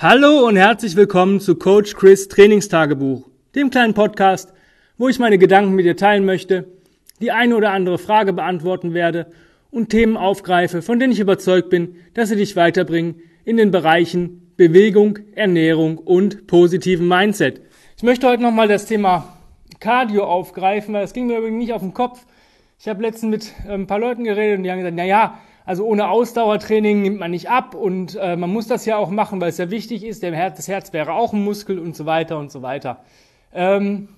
Hallo und herzlich willkommen zu Coach Chris Trainingstagebuch, dem kleinen Podcast, wo ich meine Gedanken mit dir teilen möchte, die eine oder andere Frage beantworten werde und Themen aufgreife, von denen ich überzeugt bin, dass sie dich weiterbringen in den Bereichen Bewegung, Ernährung und positiven Mindset. Ich möchte heute nochmal das Thema Cardio aufgreifen, weil es ging mir übrigens nicht auf den Kopf. Ich habe letztens mit äh, ein paar Leuten geredet und die haben gesagt, na ja, also ohne Ausdauertraining nimmt man nicht ab und äh, man muss das ja auch machen, weil es ja wichtig ist. Der Herz, das Herz wäre auch ein Muskel und so weiter und so weiter. Ähm,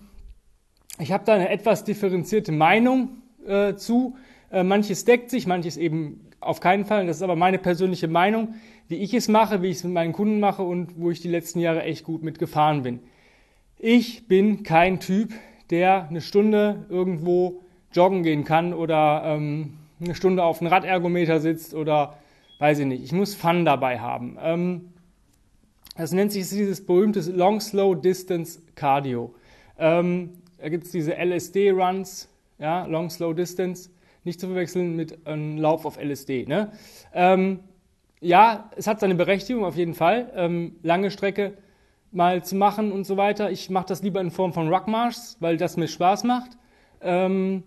ich habe da eine etwas differenzierte Meinung äh, zu. Äh, manches deckt sich, manches eben auf keinen Fall. Das ist aber meine persönliche Meinung, wie ich es mache, wie ich es mit meinen Kunden mache und wo ich die letzten Jahre echt gut mitgefahren bin. Ich bin kein Typ, der eine Stunde irgendwo joggen gehen kann oder ähm, eine Stunde auf einem Radergometer sitzt oder weiß ich nicht. Ich muss Fun dabei haben. Ähm, das nennt sich dieses berühmte Long Slow Distance Cardio. Ähm, da gibt es diese LSD-Runs, ja, Long Slow Distance, nicht zu verwechseln mit einem Lauf auf LSD. Ne? Ähm, ja, es hat seine Berechtigung auf jeden Fall, ähm, lange Strecke mal zu machen und so weiter. Ich mache das lieber in Form von Ruckmarsch, weil das mir Spaß macht. Ähm,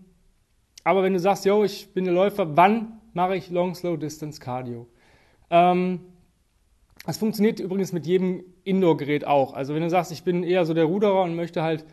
aber wenn du sagst, yo, ich bin ein Läufer, wann mache ich Long Slow Distance Cardio? Ähm, das funktioniert übrigens mit jedem Indoor-Gerät auch. Also wenn du sagst, ich bin eher so der Ruderer und möchte halt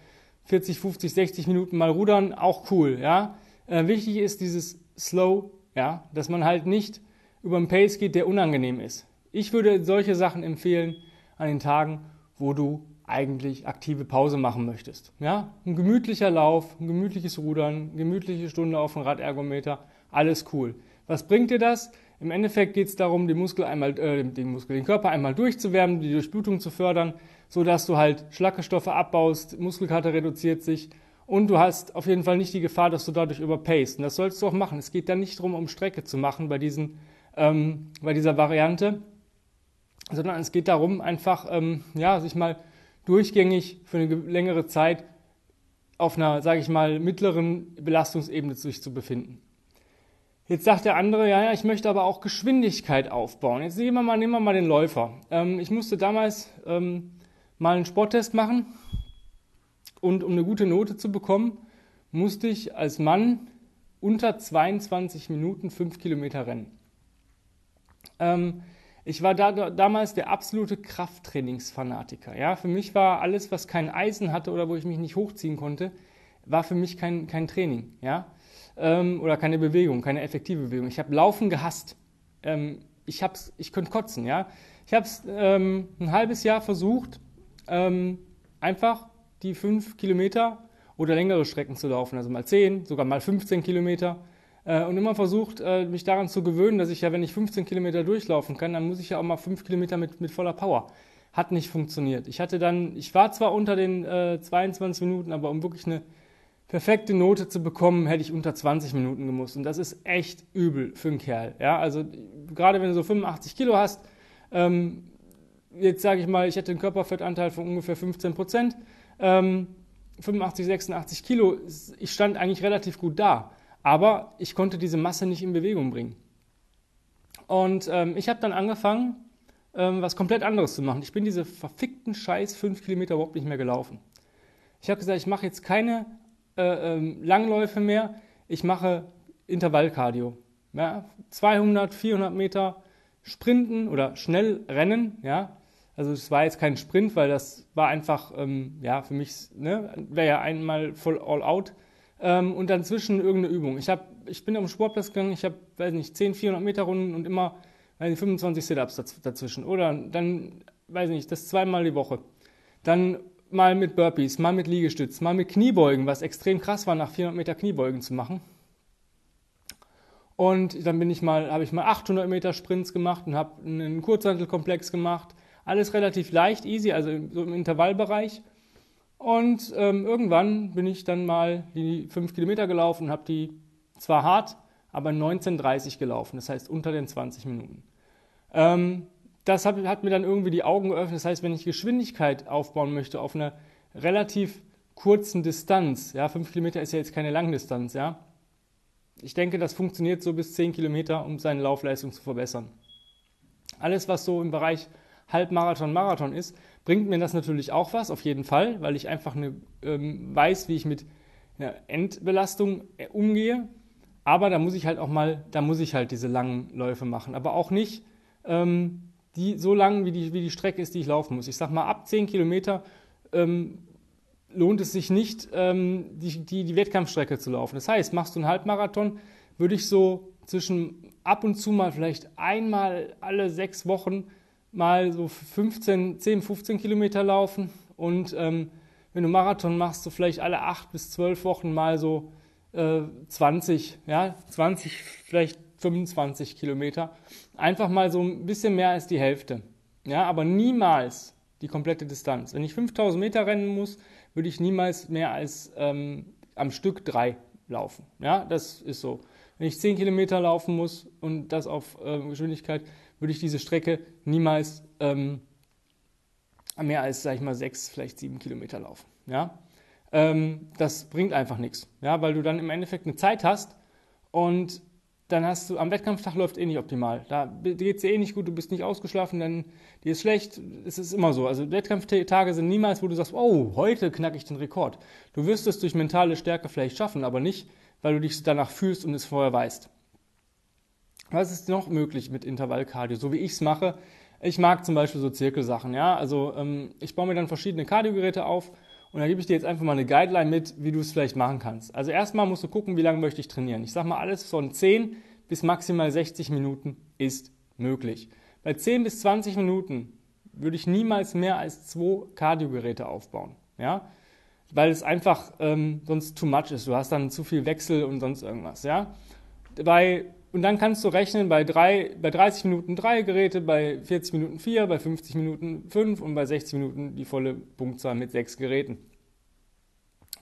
40, 50, 60 Minuten mal rudern, auch cool, ja. Äh, wichtig ist dieses Slow, ja, dass man halt nicht über einen Pace geht, der unangenehm ist. Ich würde solche Sachen empfehlen an den Tagen, wo du eigentlich aktive Pause machen möchtest. Ja, ein gemütlicher Lauf, ein gemütliches Rudern, eine gemütliche Stunde auf dem Radergometer, alles cool. Was bringt dir das? Im Endeffekt geht es darum, den Muskel einmal, äh, den Muskel, den Körper einmal durchzuwärmen, die Durchblutung zu fördern, so dass du halt Schlackestoffe abbaust, Muskelkater reduziert sich und du hast auf jeden Fall nicht die Gefahr, dass du dadurch überpaced. Und das sollst du auch machen. Es geht dann nicht darum, um Strecke zu machen bei diesen, ähm, bei dieser Variante, sondern es geht darum, einfach, ähm, ja, sich mal durchgängig für eine längere Zeit auf einer, sage ich mal, mittleren Belastungsebene sich zu befinden. Jetzt sagt der andere, ja, ja, ich möchte aber auch Geschwindigkeit aufbauen. Jetzt nehmen wir mal, nehmen wir mal den Läufer. Ähm, ich musste damals ähm, mal einen Sporttest machen und um eine gute Note zu bekommen, musste ich als Mann unter 22 Minuten 5 Kilometer rennen. Ähm, ich war da, damals der absolute Krafttrainingsfanatiker. Ja? Für mich war alles, was kein Eisen hatte oder wo ich mich nicht hochziehen konnte, war für mich kein, kein Training. Ja? Ähm, oder keine Bewegung, keine effektive Bewegung. Ich habe Laufen gehasst. Ähm, ich, ich könnte kotzen. Ja? Ich habe es ähm, ein halbes Jahr versucht, ähm, einfach die fünf Kilometer oder längere Strecken zu laufen. Also mal 10, sogar mal 15 Kilometer und immer versucht, äh, mich daran zu gewöhnen, dass ich ja, wenn ich 15 Kilometer durchlaufen kann, dann muss ich ja auch mal 5 Kilometer mit, mit voller Power. Hat nicht funktioniert. Ich hatte dann, ich war zwar unter den äh, 22 Minuten, aber um wirklich eine perfekte Note zu bekommen, hätte ich unter 20 Minuten gemusst. Und das ist echt übel für einen Kerl. Ja, also gerade wenn du so 85 Kilo hast, ähm, jetzt sage ich mal, ich hätte einen Körperfettanteil von ungefähr 15 Prozent, ähm, 85, 86 Kilo, ich stand eigentlich relativ gut da aber ich konnte diese Masse nicht in Bewegung bringen. Und ähm, ich habe dann angefangen, ähm, was komplett anderes zu machen. Ich bin diese verfickten Scheiß fünf Kilometer überhaupt nicht mehr gelaufen. Ich habe gesagt, ich mache jetzt keine äh, ähm, Langläufe mehr, ich mache Intervallkardio. Ja, 200, 400 Meter Sprinten oder schnell rennen, ja. Also es war jetzt kein Sprint, weil das war einfach, ähm, ja, für mich, ne, wäre ja einmal voll all out ähm, und dann zwischen irgendeine Übung. Ich, hab, ich bin auf den Sportplatz gegangen, ich habe, weiß nicht, 10, 400 Meter Runden und immer weiß nicht, 25 Sit-Ups dazwischen. Oder dann, weiß nicht, das zweimal die Woche. Dann mal mit Burpees, mal mit Liegestütz, mal mit Kniebeugen, was extrem krass war, nach 400 Meter Kniebeugen zu machen. Und dann bin ich mal, habe ich mal 800 Meter Sprints gemacht und habe einen Kurzhantelkomplex gemacht. Alles relativ leicht, easy, also so im Intervallbereich. Und ähm, irgendwann bin ich dann mal die fünf Kilometer gelaufen und habe die zwar hart, aber 19,30 gelaufen, das heißt unter den 20 Minuten. Ähm, das hat, hat, mir dann irgendwie die Augen geöffnet. Das heißt, wenn ich Geschwindigkeit aufbauen möchte auf einer relativ kurzen Distanz, ja, fünf Kilometer ist ja jetzt keine Langdistanz, ja. Ich denke, das funktioniert so bis 10 Kilometer, um seine Laufleistung zu verbessern. Alles, was so im Bereich Halbmarathon, Marathon ist, bringt mir das natürlich auch was, auf jeden Fall, weil ich einfach eine, ähm, weiß, wie ich mit einer Endbelastung äh, umgehe. Aber da muss ich halt auch mal, da muss ich halt diese langen Läufe machen. Aber auch nicht ähm, die so lang, wie die, wie die Strecke ist, die ich laufen muss. Ich sag mal, ab 10 Kilometer ähm, lohnt es sich nicht, ähm, die, die, die Wettkampfstrecke zu laufen. Das heißt, machst du einen Halbmarathon, würde ich so zwischen ab und zu mal vielleicht einmal alle sechs Wochen mal so 15, 10, 15 Kilometer laufen und ähm, wenn du Marathon machst, so vielleicht alle acht bis zwölf Wochen mal so äh, 20, ja, 20, vielleicht 25 Kilometer. Einfach mal so ein bisschen mehr als die Hälfte. Ja, aber niemals die komplette Distanz. Wenn ich 5000 Meter rennen muss, würde ich niemals mehr als ähm, am Stück drei laufen. Ja, das ist so. Wenn ich 10 Kilometer laufen muss und das auf äh, Geschwindigkeit, würde ich diese Strecke niemals ähm, mehr als, sag ich mal, sechs, vielleicht sieben Kilometer laufen. Ja? Ähm, das bringt einfach nichts, ja? weil du dann im Endeffekt eine Zeit hast und dann hast du, am Wettkampftag läuft eh nicht optimal. Da geht es eh nicht gut, du bist nicht ausgeschlafen, dann dir ist schlecht. Es ist immer so. Also Wettkampftage sind niemals, wo du sagst, oh, heute knacke ich den Rekord. Du wirst es durch mentale Stärke vielleicht schaffen, aber nicht, weil du dich danach fühlst und es vorher weißt. Was ist noch möglich mit Intervallkardio, so wie ich es mache? Ich mag zum Beispiel so Zirkelsachen, ja. Also ähm, ich baue mir dann verschiedene Kardiogeräte auf und da gebe ich dir jetzt einfach mal eine Guideline mit, wie du es vielleicht machen kannst. Also erstmal musst du gucken, wie lange möchte ich trainieren. Ich sage mal, alles von 10 bis maximal 60 Minuten ist möglich. Bei 10 bis 20 Minuten würde ich niemals mehr als zwei Kardiogeräte aufbauen. Ja? Weil es einfach ähm, sonst too much ist. Du hast dann zu viel Wechsel und sonst irgendwas. Ja? Bei und dann kannst du rechnen bei, drei, bei 30 Minuten drei Geräte, bei 40 Minuten vier, bei 50 Minuten fünf und bei 60 Minuten die volle Punktzahl mit sechs Geräten.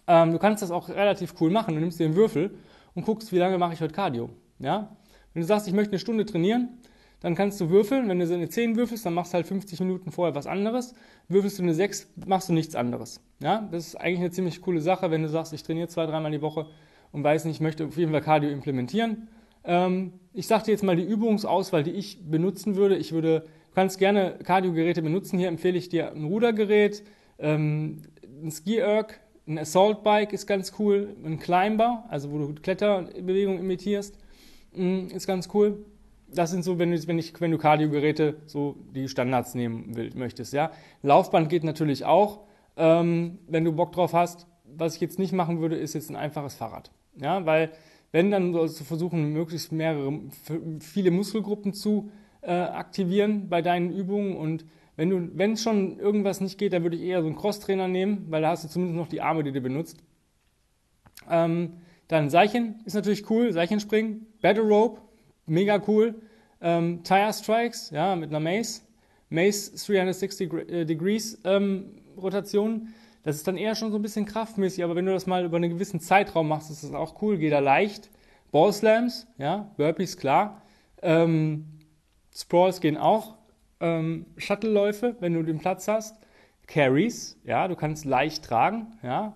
Ähm, du kannst das auch relativ cool machen. Du nimmst dir einen Würfel und guckst, wie lange mache ich heute Cardio. Ja? Wenn du sagst, ich möchte eine Stunde trainieren, dann kannst du würfeln. Wenn du so eine 10 würfelst, dann machst du halt 50 Minuten vorher was anderes. Würfelst du eine 6, machst du nichts anderes. Ja? Das ist eigentlich eine ziemlich coole Sache, wenn du sagst, ich trainiere zwei, dreimal die Woche und weiß nicht, ich möchte auf jeden Fall Cardio implementieren ich sage dir jetzt mal die Übungsauswahl, die ich benutzen würde. Ich würde, du kannst gerne Kardiogeräte benutzen. Hier empfehle ich dir ein Rudergerät, ähm, ein Ski-Erg, ein Assault Bike ist ganz cool, ein Climber, also wo du Kletterbewegungen imitierst, mm, ist ganz cool. Das sind so, wenn du, wenn ich, wenn du Kardiogeräte so die Standards nehmen will, möchtest, ja. Laufband geht natürlich auch, ähm, wenn du Bock drauf hast. Was ich jetzt nicht machen würde, ist jetzt ein einfaches Fahrrad, ja, weil wenn, dann sollst du versuchen, möglichst mehrere, viele Muskelgruppen zu äh, aktivieren bei deinen Übungen. Und wenn du, wenn schon irgendwas nicht geht, dann würde ich eher so einen Crosstrainer nehmen, weil da hast du zumindest noch die Arme, die du benutzt. Ähm, dann Seichen ist natürlich cool, Seichenspringen, Battle Rope, mega cool. Ähm, Tire Strikes, ja, mit einer Mace. Mace 360 äh, Degrees ähm, Rotation das ist dann eher schon so ein bisschen kraftmäßig, aber wenn du das mal über einen gewissen Zeitraum machst, ist das auch cool, geht da leicht. Ball Slams, ja, Burpees, klar. Ähm, Sprawls gehen auch. Ähm, Shuttle-Läufe, wenn du den Platz hast. Carries, ja, du kannst leicht tragen, ja,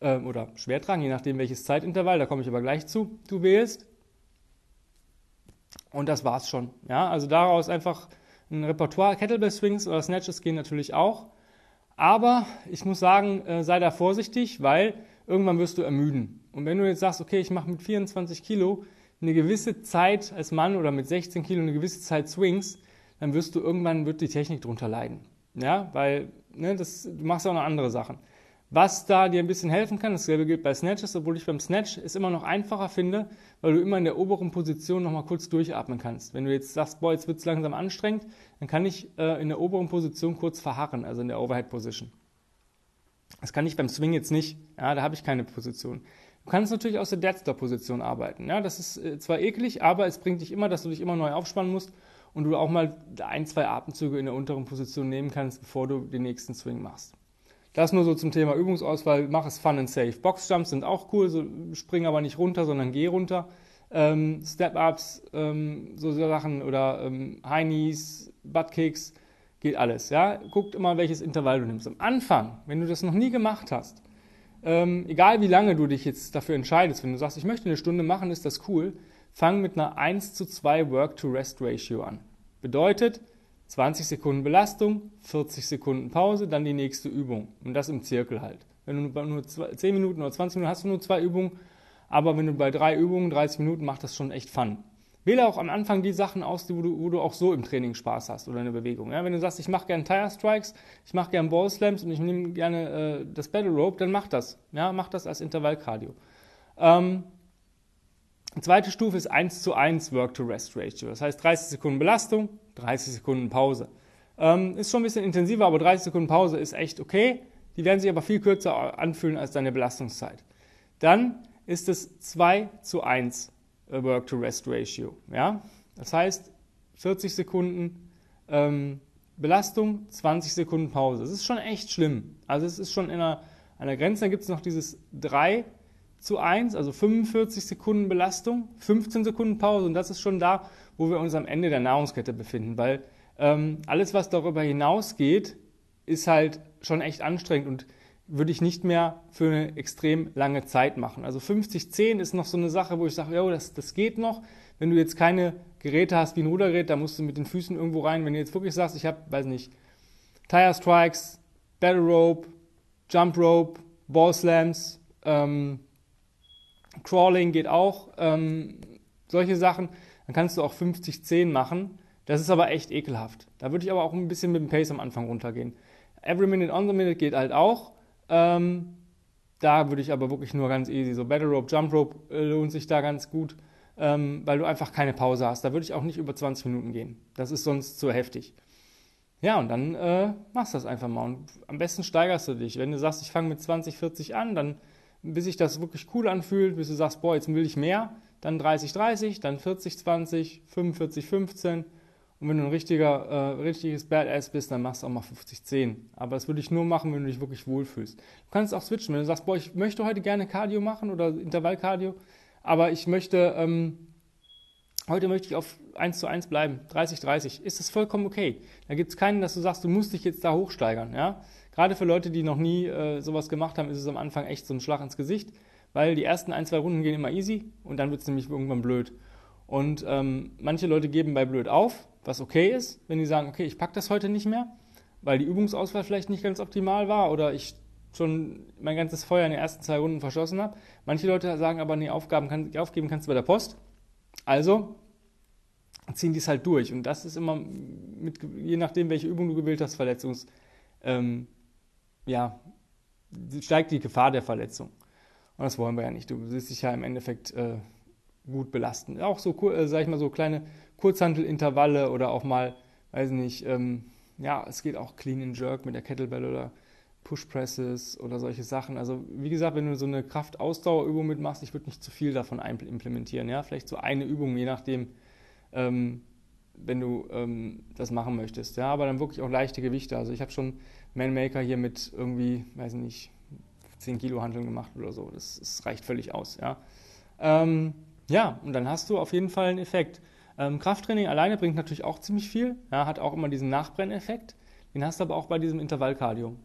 ähm, oder schwer tragen, je nachdem welches Zeitintervall, da komme ich aber gleich zu, du wählst. Und das war's schon, ja, also daraus einfach ein Repertoire, Kettlebell Swings oder Snatches gehen natürlich auch. Aber ich muss sagen, äh, sei da vorsichtig, weil irgendwann wirst du ermüden. Und wenn du jetzt sagst, okay, ich mache mit 24 Kilo eine gewisse Zeit als Mann oder mit 16 Kilo eine gewisse Zeit Swings, dann wirst du irgendwann, wird die Technik drunter leiden. Ja, weil ne, das, du machst auch noch andere Sachen. Was da dir ein bisschen helfen kann, dasselbe gilt bei Snatches, obwohl ich beim Snatch es immer noch einfacher finde, weil du immer in der oberen Position nochmal kurz durchatmen kannst. Wenn du jetzt sagst, boah, jetzt wird es langsam anstrengend, dann kann ich äh, in der oberen Position kurz verharren, also in der Overhead Position. Das kann ich beim Swing jetzt nicht, ja, da habe ich keine Position. Du kannst natürlich aus der Deadstop-Position arbeiten. Ja, das ist äh, zwar eklig, aber es bringt dich immer, dass du dich immer neu aufspannen musst und du auch mal ein, zwei Atemzüge in der unteren Position nehmen kannst, bevor du den nächsten Swing machst. Das nur so zum Thema Übungsauswahl. Mach es fun and safe. Boxjumps sind auch cool, so spring aber nicht runter, sondern geh runter. Ähm, Step-Ups, ähm, so Sachen oder ähm, High Knees, Buttkicks, geht alles. Ja? Guckt immer, welches Intervall du nimmst. Am Anfang, wenn du das noch nie gemacht hast, ähm, egal wie lange du dich jetzt dafür entscheidest, wenn du sagst, ich möchte eine Stunde machen, ist das cool, fang mit einer 1 zu 2 Work-to-Rest-Ratio an. Bedeutet, 20 Sekunden Belastung, 40 Sekunden Pause, dann die nächste Übung. Und das im Zirkel halt. Wenn du nur 10 Minuten oder 20 Minuten hast du nur zwei Übungen, aber wenn du bei drei Übungen 30 Minuten macht das schon echt Fun. Wähle auch am Anfang die Sachen aus, wo du, wo du auch so im Training Spaß hast oder eine Bewegung. Ja, wenn du sagst, ich mache gerne Tire Strikes, ich mache gerne Ball Slams und ich nehme gerne äh, das Battle Rope, dann mach das. Ja, mach das als Intervallkardio. Ähm, zweite Stufe ist 1 zu 1 Work to Rest Ratio. Das heißt 30 Sekunden Belastung, 30 Sekunden Pause. Ähm, ist schon ein bisschen intensiver, aber 30 Sekunden Pause ist echt okay. Die werden sich aber viel kürzer anfühlen als deine Belastungszeit. Dann ist es 2 zu 1 äh, Work-to-Rest-Ratio. Ja? Das heißt, 40 Sekunden ähm, Belastung, 20 Sekunden Pause. Das ist schon echt schlimm. Also es ist schon in einer, einer Grenze. Dann gibt es noch dieses 3 zu 1, also 45 Sekunden Belastung, 15 Sekunden Pause. Und das ist schon da, wo wir uns am Ende der Nahrungskette befinden. Weil ähm, alles, was darüber hinausgeht, ist halt schon echt anstrengend und würde ich nicht mehr für eine extrem lange Zeit machen. Also 50-10 ist noch so eine Sache, wo ich sage, ja, das, das geht noch. Wenn du jetzt keine Geräte hast wie ein Rudergerät, da musst du mit den Füßen irgendwo rein. Wenn du jetzt wirklich sagst, ich habe, weiß nicht, Tire Strikes, Battle Rope, Jump Rope, Ball Slams, ähm, Crawling geht auch, ähm, solche Sachen, dann kannst du auch 50-10 machen. Das ist aber echt ekelhaft. Da würde ich aber auch ein bisschen mit dem Pace am Anfang runtergehen. Every Minute on the Minute geht halt auch. Ähm, da würde ich aber wirklich nur ganz easy, so Battle Rope, Jump Rope äh, lohnt sich da ganz gut, ähm, weil du einfach keine Pause hast. Da würde ich auch nicht über 20 Minuten gehen. Das ist sonst zu heftig. Ja, und dann äh, machst du das einfach mal. Und am besten steigerst du dich. Wenn du sagst, ich fange mit 20, 40 an, dann bis sich das wirklich cool anfühlt, bis du sagst, boah, jetzt will ich mehr, dann 30, 30, dann 40, 20, 45, 15 und wenn du ein richtiger, äh, richtiges Badass bist, dann machst du auch mal 50-10. Aber das würde ich nur machen, wenn du dich wirklich wohlfühlst. Du kannst auch switchen, wenn du sagst, boah, ich möchte heute gerne Cardio machen oder Intervallcardio, aber ich möchte, ähm, heute möchte ich auf 1 zu 1 bleiben, 30-30, ist das vollkommen okay. Da gibt es keinen, dass du sagst, du musst dich jetzt da hochsteigern. Ja? Gerade für Leute, die noch nie äh, sowas gemacht haben, ist es am Anfang echt so ein Schlag ins Gesicht, weil die ersten ein, zwei Runden gehen immer easy und dann wird es nämlich irgendwann blöd. Und ähm, manche Leute geben bei blöd auf, was okay ist, wenn die sagen, okay, ich packe das heute nicht mehr, weil die Übungsauswahl vielleicht nicht ganz optimal war oder ich schon mein ganzes Feuer in den ersten zwei Runden verschossen habe. Manche Leute sagen aber, nee, Aufgaben kann, aufgeben kannst du bei der Post. Also ziehen die es halt durch. Und das ist immer, mit, je nachdem, welche Übung du gewählt hast, Verletzungs, ähm, ja, steigt die Gefahr der Verletzung. Und das wollen wir ja nicht. Du willst dich ja im Endeffekt äh, gut belasten. Auch so, äh, sag ich mal, so kleine Kurzhantelintervalle oder auch mal, weiß nicht, ähm, ja, es geht auch Clean and Jerk mit der Kettlebell oder Push Presses oder solche Sachen. Also wie gesagt, wenn du so eine Kraftausdauerübung mitmachst, ich würde nicht zu viel davon implementieren. Ja, vielleicht so eine Übung, je nachdem, ähm, wenn du ähm, das machen möchtest. Ja, aber dann wirklich auch leichte Gewichte. Also ich habe schon Manmaker hier mit irgendwie, weiß nicht, 10 Kilo Handeln gemacht oder so. Das, das reicht völlig aus. Ja. Ähm, ja, und dann hast du auf jeden Fall einen Effekt. Ähm, Krafttraining alleine bringt natürlich auch ziemlich viel, ja, hat auch immer diesen Nachbrenneffekt. Den hast du aber auch bei diesem Intervallkardio.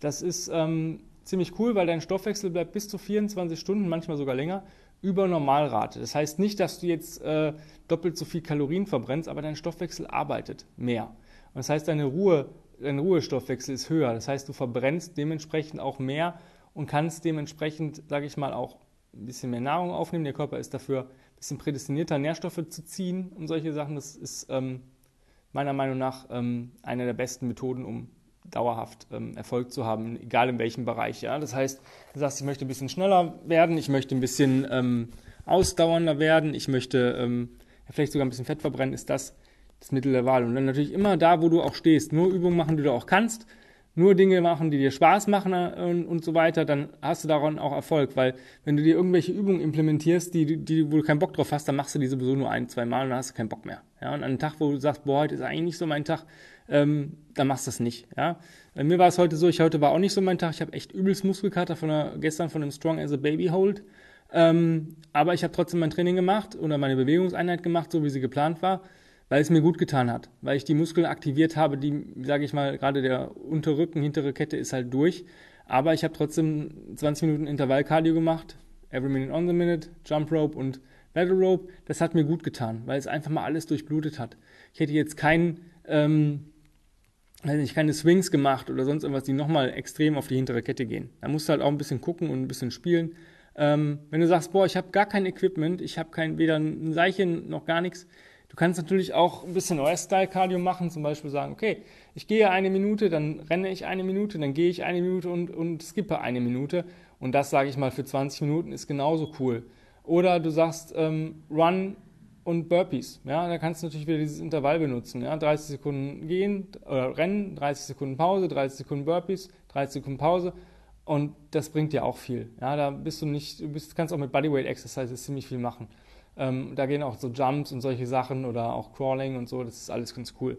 Das ist ähm, ziemlich cool, weil dein Stoffwechsel bleibt bis zu 24 Stunden, manchmal sogar länger, über Normalrate. Das heißt nicht, dass du jetzt äh, doppelt so viel Kalorien verbrennst, aber dein Stoffwechsel arbeitet mehr. Und das heißt, deine Ruhe, dein Ruhestoffwechsel ist höher. Das heißt, du verbrennst dementsprechend auch mehr und kannst dementsprechend, sage ich mal, auch ein bisschen mehr Nahrung aufnehmen. Der Körper ist dafür ein bisschen prädestinierter, Nährstoffe zu ziehen und solche Sachen. Das ist ähm, meiner Meinung nach ähm, eine der besten Methoden, um dauerhaft ähm, Erfolg zu haben, egal in welchem Bereich. Ja? Das heißt, du sagst, ich möchte ein bisschen schneller werden, ich möchte ein bisschen ähm, ausdauernder werden, ich möchte ähm, vielleicht sogar ein bisschen Fett verbrennen, ist das das Mittel der Wahl. Und dann natürlich immer da, wo du auch stehst, nur Übungen machen, die du auch kannst nur Dinge machen, die dir Spaß machen und, äh, und, so weiter, dann hast du daran auch Erfolg. Weil wenn du dir irgendwelche Übungen implementierst, die, die, wo du keinen Bock drauf hast, dann machst du die sowieso nur ein, zwei Mal und dann hast du keinen Bock mehr. Ja, und an einem Tag, wo du sagst, boah, heute ist eigentlich nicht so mein Tag, ähm, dann machst du das nicht. Ja. Bei mir war es heute so, ich heute war auch nicht so mein Tag. Ich habe echt übelst Muskelkater von der, gestern von dem Strong as a Baby Hold. Ähm, aber ich habe trotzdem mein Training gemacht oder meine Bewegungseinheit gemacht, so wie sie geplant war weil es mir gut getan hat, weil ich die Muskeln aktiviert habe, die, sage ich mal, gerade der Unterrücken, hintere Kette ist halt durch. Aber ich habe trotzdem 20 Minuten Intervallkardio gemacht, every minute on the minute, Jump Rope und Battle Rope. Das hat mir gut getan, weil es einfach mal alles durchblutet hat. Ich hätte jetzt keinen ähm, also nicht keine Swings gemacht oder sonst irgendwas, die nochmal extrem auf die hintere Kette gehen. Da musst du halt auch ein bisschen gucken und ein bisschen spielen. Ähm, wenn du sagst, boah, ich habe gar kein Equipment, ich habe kein weder ein Seilchen noch gar nichts, du kannst natürlich auch ein bisschen US-Style-Cardio machen, zum Beispiel sagen, okay, ich gehe eine Minute, dann renne ich eine Minute, dann gehe ich eine Minute und, und skippe eine Minute. Und das, sage ich mal, für 20 Minuten ist genauso cool. Oder du sagst ähm, Run und Burpees. Ja, da kannst du natürlich wieder dieses Intervall benutzen. Ja, 30 Sekunden gehen oder rennen, 30 Sekunden Pause, 30 Sekunden Burpees, 30 Sekunden Pause. Und das bringt dir auch viel. Ja, da bist du nicht, du bist, kannst auch mit Bodyweight Exercises ziemlich viel machen. Ähm, da gehen auch so Jumps und solche Sachen oder auch Crawling und so. Das ist alles ganz cool.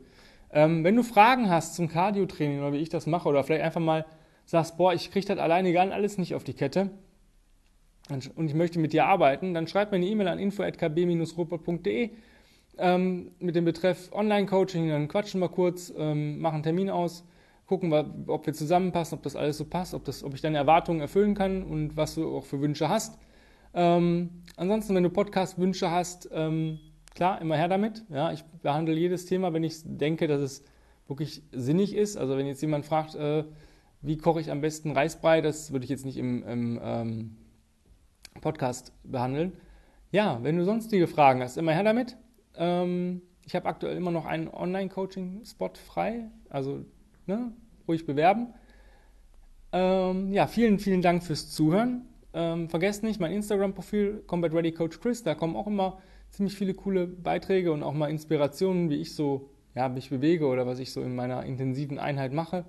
Ähm, wenn du Fragen hast zum Cardio-Training oder wie ich das mache oder vielleicht einfach mal sagst, boah, ich kriege das alleine gar alles nicht auf die Kette, und ich möchte mit dir arbeiten, dann schreib mir eine E-Mail an info.kb-robot.de ähm, mit dem Betreff Online-Coaching, dann quatschen wir kurz, ähm, machen Termin aus, gucken wir, ob wir zusammenpassen, ob das alles so passt, ob, das, ob ich deine Erwartungen erfüllen kann und was du auch für Wünsche hast. Ähm, ansonsten, wenn du Podcast-Wünsche hast, ähm, klar, immer her damit. Ja, ich behandle jedes Thema, wenn ich denke, dass es wirklich sinnig ist. Also wenn jetzt jemand fragt, äh, wie koche ich am besten Reisbrei, das würde ich jetzt nicht im, im ähm, Podcast behandeln. Ja, wenn du sonstige Fragen hast, immer her damit. Ähm, ich habe aktuell immer noch einen Online-Coaching-Spot frei, also ne, ruhig bewerben. Ähm, ja, vielen, vielen Dank fürs Zuhören. Ähm, vergesst nicht mein Instagram-Profil Combat Ready Coach Chris, da kommen auch immer ziemlich viele coole Beiträge und auch mal Inspirationen, wie ich so ja, mich bewege oder was ich so in meiner intensiven Einheit mache.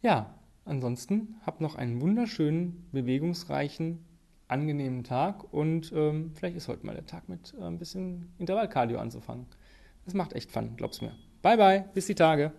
Ja, ansonsten habt noch einen wunderschönen, bewegungsreichen angenehmen Tag und ähm, vielleicht ist heute mal der Tag mit äh, ein bisschen Intervallkardio anzufangen. Das macht echt Fun, glaub's mir. Bye bye, bis die Tage.